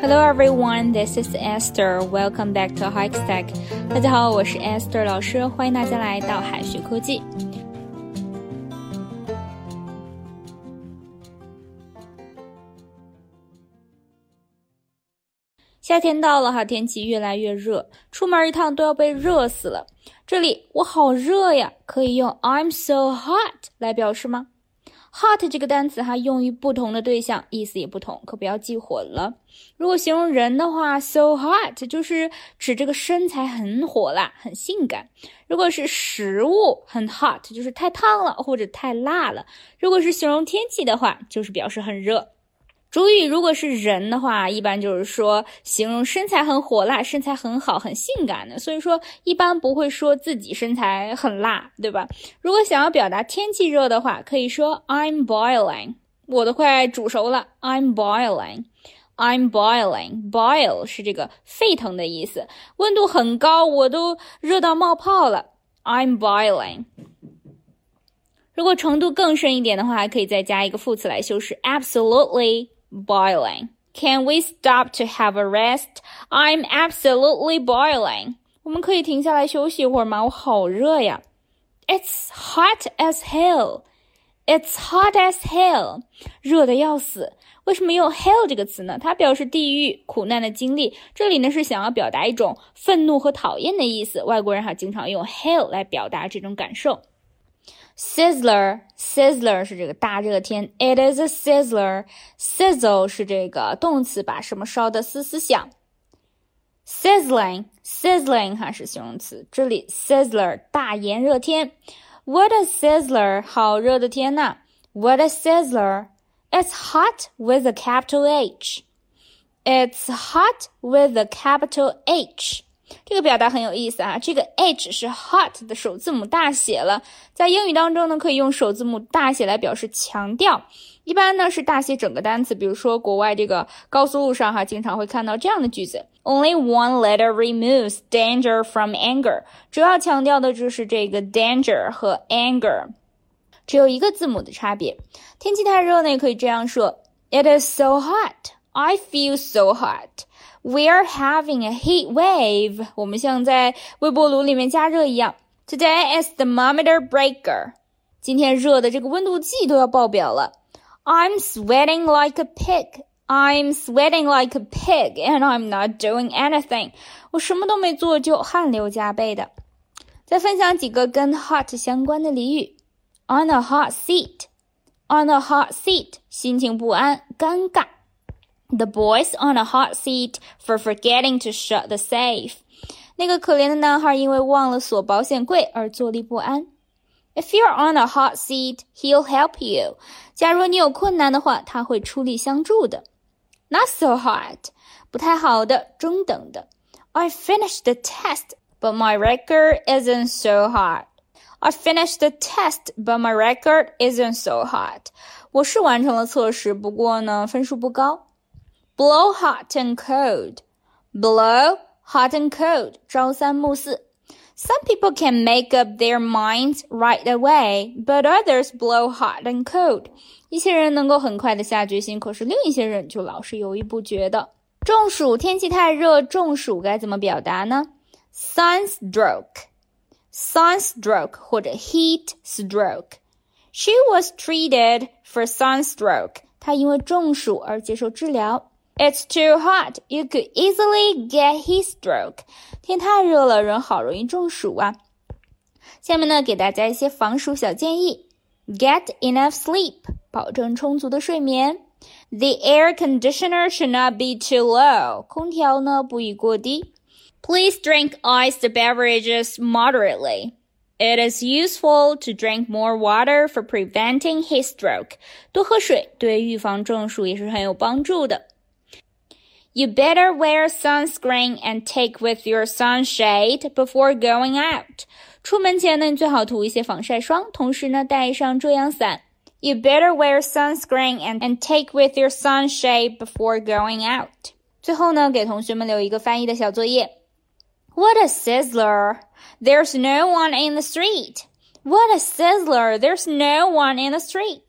Hello everyone, this is Esther. Welcome back to Hike Stack. 大家好，我是 Esther 老师，欢迎大家来到海学科技。夏天到了哈，天气越来越热，出门一趟都要被热死了。这里我好热呀，可以用 I'm so hot 来表示吗？hot 这个单词哈，用于不同的对象，意思也不同，可不要记混了。如果形容人的话，so hot 就是指这个身材很火辣、很性感。如果是食物很 hot，就是太烫了或者太辣了。如果是形容天气的话，就是表示很热。主语如果是人的话，一般就是说形容身材很火辣、身材很好、很性感的，所以说一般不会说自己身材很辣，对吧？如果想要表达天气热的话，可以说 I'm boiling，我都快煮熟了。I'm boiling，I'm boiling，boil 是这个沸腾的意思，温度很高，我都热到冒泡了。I'm boiling。如果程度更深一点的话，还可以再加一个副词来修饰，absolutely。Boiling. Can we stop to have a rest? I'm absolutely boiling. 我们可以停下来休息一会儿吗？我好热呀。It's hot as hell. It's hot as hell. 热的要死。为什么用 hell 这个词呢？它表示地狱、苦难的经历。这里呢是想要表达一种愤怒和讨厌的意思。外国人哈经常用 hell 来表达这种感受。Sizzler, sizzler 是这个大热天。It is a sizzler. Sizzle 是这个动词，把什么烧的嘶嘶响。Sizzling, sizzling 哈是形容词，这里 sizzler 大炎热天。What a sizzler！好热的天呐！What a sizzler! It's hot with a capital H. It's hot with a capital H. 这个表达很有意思啊，这个 H 是 hot 的首字母大写了，在英语当中呢，可以用首字母大写来表示强调，一般呢是大写整个单词，比如说国外这个高速路上哈，经常会看到这样的句子：Only one letter removes danger from anger。主要强调的就是这个 danger 和 anger，只有一个字母的差别。天气太热呢，也可以这样说：It is so hot. I feel so hot. We're having a heat wave. 我们像在微波炉里面加热一样。Today is thermometer breaker. 今天热的这个温度计都要爆表了。I'm sweating like a pig. I'm sweating like a pig, and I'm not doing anything. 我什么都没做就汗流浃背的。再分享几个跟 hot 相关的俚语。On a hot seat. On a hot seat. 心情不安，尴尬。 The boys on a hot seat for forgetting to shut the safe. 那个可怜的男孩因为忘了锁保险柜而坐立不安。If you're on a hot seat, he'll help you. 假如你有困难的话，他会出力相助的。Not so hot，不太好的，中等的。I finished the test, but my record isn't so hot. I finished the test, but my record isn't so hot. 我是完成了测试，不过呢，分数不高。 blow hot and cold. Blow hot and cold. 朝三暮四. Some people can make up their minds right away, but others blow hot and cold. 一些人能够很快的下决心，可是另一些人就老是犹豫不决的。中暑，天气太热，中暑该怎么表达呢？Sunstroke, sunstroke 或者 heat stroke. She was treated for sunstroke. 她因为中暑而接受治疗。 it's too hot. You could easily get heat stroke. 天太热了，人好容易中暑啊。下面呢，给大家一些防暑小建议：Get enough sleep，保证充足的睡眠。The air conditioner should not be too low，空调呢不宜过低。Please drink iced beverages moderately. It is useful to drink more water for preventing heat stroke. 多喝水对预防中暑也是很有帮助的。 you better wear sunscreen and take with your sunshade before going out. 出门前呢，你最好涂一些防晒霜，同时呢，带上遮阳伞。You better wear sunscreen and and take with your sunshade before going out. 最后呢，给同学们留一个翻译的小作业。What a sizzler! There's no one in the street. What a sizzler! There's no one in the street.